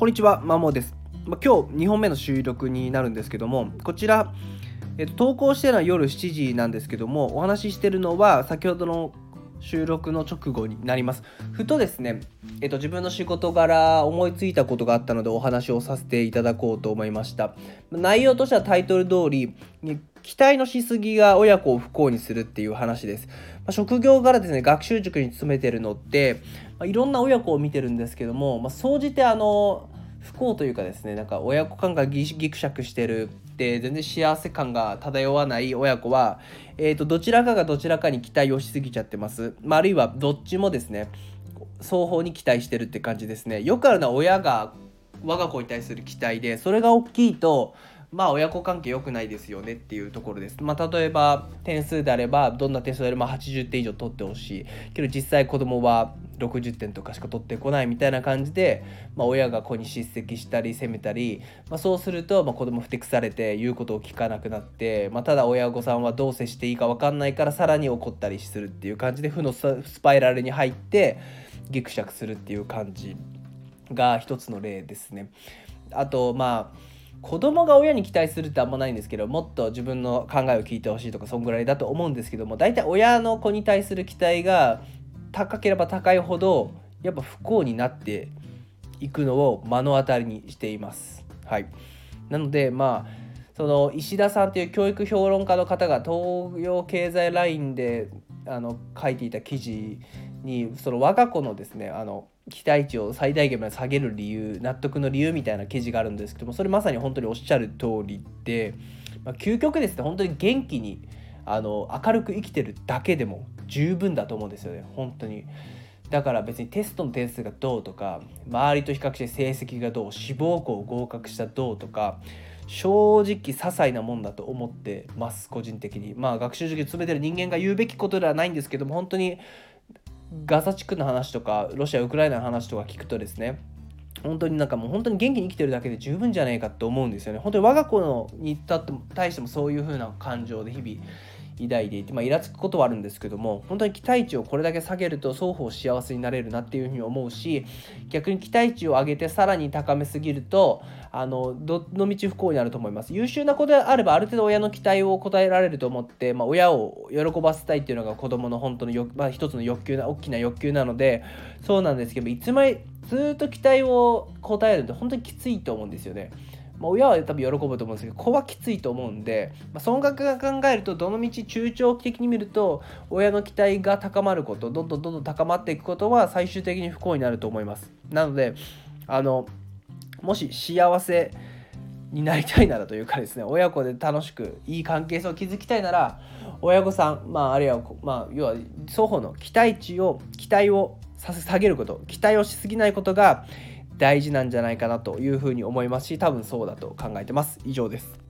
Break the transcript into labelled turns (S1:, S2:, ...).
S1: こんにちは、マモです。ま、今日2本目の収録になるんですけども、こちら、えっと、投稿してるのは夜7時なんですけども、お話ししてるのは先ほどの収録の直後になります。ふとですね、えっと、自分の仕事柄思いついたことがあったのでお話をさせていただこうと思いました。内容としてはタイトル通り、期待のしすぎが親子を不幸にするっていう話です。まあ、職業柄ですね、学習塾に勤めてるのって、まあ、いろんな親子を見てるんですけども、まあ、総じてあの、不幸というかですねなんか親子感がギクシャクしてるで全然幸せ感が漂わない親子は、えー、とどちらかがどちらかに期待をしすぎちゃってます、まあ、あるいはどっちもですね双方に期待してるって感じですね。よくあるのは親が我が子に対する期待でそれが大きいとまあ親子関係良くないですよねっていうところです。まあ例えば点数であればどんな点数であれば80点以上取ってほしいけど実際子供は60点とかしか取ってこないみたいな感じで、まあ、親が子に叱責したり責めたり、まあ、そうするとまあ子供ふてくされて言うことを聞かなくなって、まあ、ただ親御さんはどう接していいか分かんないからさらに怒ったりするっていう感じで負のスパイラルに入ってギクシャクするっていう感じが一つの例ですね。あとまあ子供が親に期待するってあんまないんですけどもっと自分の考えを聞いてほしいとかそんぐらいだと思うんですけども大体親の子に対する期待が高ければ高いほどやっぱ不幸になっていくのを目の当たりにしています。はい、なのでまあその石田さんという教育評論家の方が東洋経済ラインであの書いていた記事にその我が子のですねあの期待値を最大限まで下げる理由納得の理由みたいな記事があるんですけどもそれまさに本当におっしゃる通りで、まあ、究極ですね本当に元気にあの明るく生きてるだけでも十分だと思うんですよね本当に。だから別にテストの点数がどうとか周りと比較して成績がどう志望校合格したどうとか正直些細なもんだと思ってます個人的にまあ学習塾に詰めてる人間が言うべきことではないんですけども本当にガザ地区の話とかロシアウクライナの話とか聞くとですね本当になんかもう本当に元気に生きてるだけで十分じゃないかと思うんですよね。本当に我が子のに対してもそういう風な感情で日々抱いていて、まあ、イラつくことはあるんですけども本当に期待値をこれだけ下げると双方幸せになれるなっていうふうに思うし逆に期待値を上げてさらに高めすぎるとあのどの道不幸になると思います優秀な子であればある程度親の期待を応えられると思って、まあ、親を喜ばせたいっていうのが子供の本当のよ、まあ、一つの欲求な大きな欲求なのでそうなんですけどいつまでずっと期待を応えるって本当にきついと思うんですよね。まあ、親は多分喜ぶと思うんですけど子はきついと思うんで、まあ、損額が考えるとどのみち中長期的に見ると親の期待が高まることどんどんどんどん高まっていくことは最終的に不幸になると思います。なのであのもし幸せになりたいならというかですね親子で楽しくいい関係性を築きたいなら親御さん、まあ、あるいは、まあ、要は双方の期待値を期待を下げること期待をしすぎないことが大事なんじゃないかなというふうに思いますし多分そうだと考えてます。以上です。